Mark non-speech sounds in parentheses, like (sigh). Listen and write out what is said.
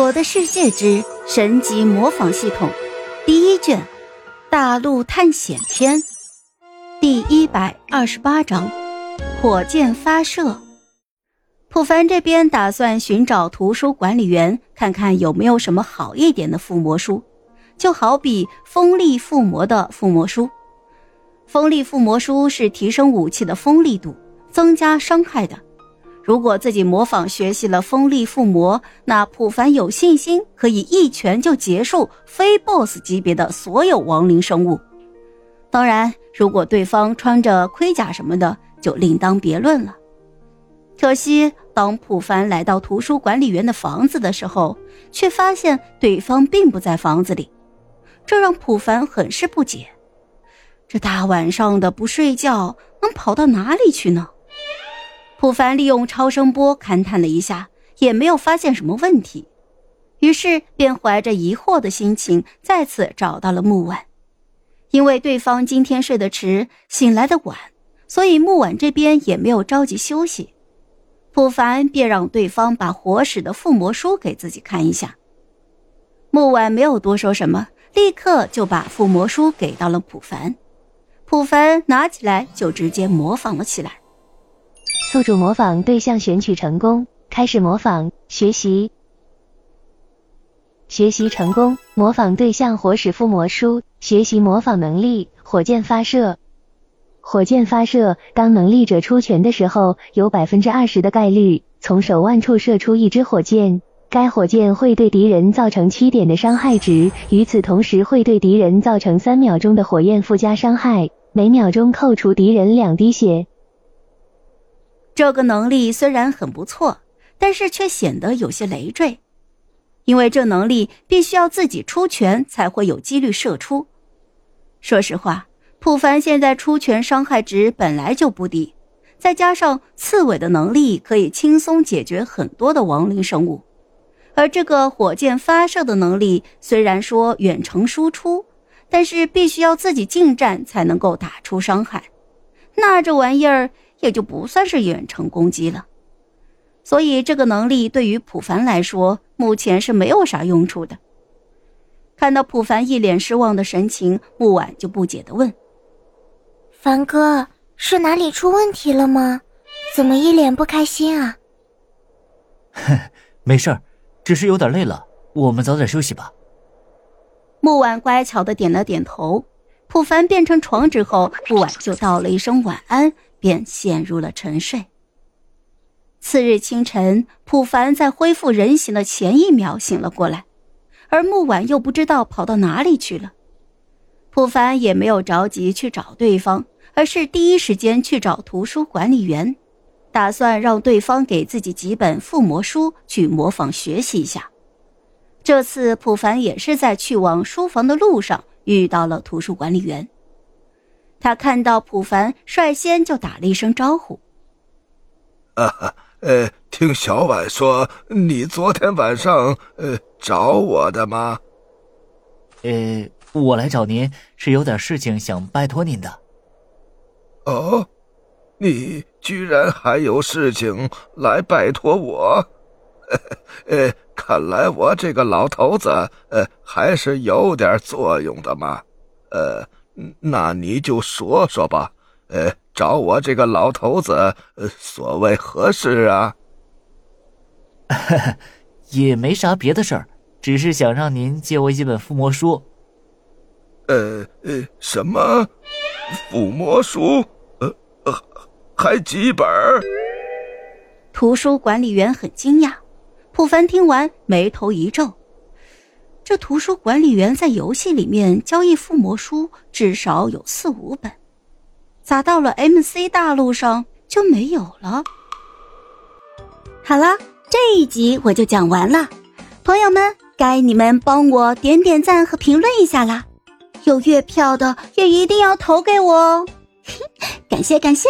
我的世界之神级模仿系统第一卷大陆探险篇第一百二十八章火箭发射。普凡这边打算寻找图书管理员，看看有没有什么好一点的附魔书，就好比锋利附魔的附魔书。锋利附魔书是提升武器的锋利度，增加伤害的。如果自己模仿学习了锋利附魔，那普凡有信心可以一拳就结束非 BOSS 级别的所有亡灵生物。当然，如果对方穿着盔甲什么的，就另当别论了。可惜，当普凡来到图书管理员的房子的时候，却发现对方并不在房子里，这让普凡很是不解。这大晚上的不睡觉，能跑到哪里去呢？普凡利用超声波勘探了一下，也没有发现什么问题，于是便怀着疑惑的心情再次找到了木婉。因为对方今天睡得迟，醒来的晚，所以木婉这边也没有着急休息。普凡便让对方把火使的附魔书给自己看一下。木婉没有多说什么，立刻就把附魔书给到了普凡。普凡拿起来就直接模仿了起来。宿主模仿对象选取成功，开始模仿学习。学习成功，模仿对象火使附魔书，学习模仿能力火箭发射。火箭发射，当能力者出拳的时候，有百分之二十的概率从手腕处射出一支火箭，该火箭会对敌人造成七点的伤害值，与此同时会对敌人造成三秒钟的火焰附加伤害，每秒钟扣除敌人两滴血。这个能力虽然很不错，但是却显得有些累赘，因为这能力必须要自己出拳才会有几率射出。说实话，普凡现在出拳伤害值本来就不低，再加上刺猬的能力可以轻松解决很多的亡灵生物，而这个火箭发射的能力虽然说远程输出，但是必须要自己近战才能够打出伤害，那这玩意儿。也就不算是远程攻击了，所以这个能力对于普凡来说，目前是没有啥用处的。看到普凡一脸失望的神情，木婉就不解的问：“凡哥，是哪里出问题了吗？怎么一脸不开心啊？”“哼，没事儿，只是有点累了，我们早点休息吧。”木婉乖巧的点了点头。普凡变成床之后，木婉就道了一声晚安。便陷入了沉睡。次日清晨，普凡在恢复人形的前一秒醒了过来，而木婉又不知道跑到哪里去了。普凡也没有着急去找对方，而是第一时间去找图书管理员，打算让对方给自己几本附魔书去模仿学习一下。这次普凡也是在去往书房的路上遇到了图书管理员。他看到普凡，率先就打了一声招呼：“啊，呃，听小婉说，你昨天晚上呃找我的吗？呃，我来找您是有点事情想拜托您的。哦，你居然还有事情来拜托我？(laughs) 呃，看来我这个老头子呃还是有点作用的嘛，呃。”那你就说说吧，呃，找我这个老头子，呃，所谓何事啊？(laughs) 也没啥别的事儿，只是想让您借我几本附魔书。呃呃，什么附魔书？呃呃，还几本？图书管理员很惊讶，普凡听完眉头一皱。这图书管理员在游戏里面交易附魔书至少有四五本，咋到了 MC 大陆上就没有了？好了，这一集我就讲完了，朋友们，该你们帮我点点赞和评论一下啦！有月票的也一定要投给我哦，感 (laughs) 谢感谢。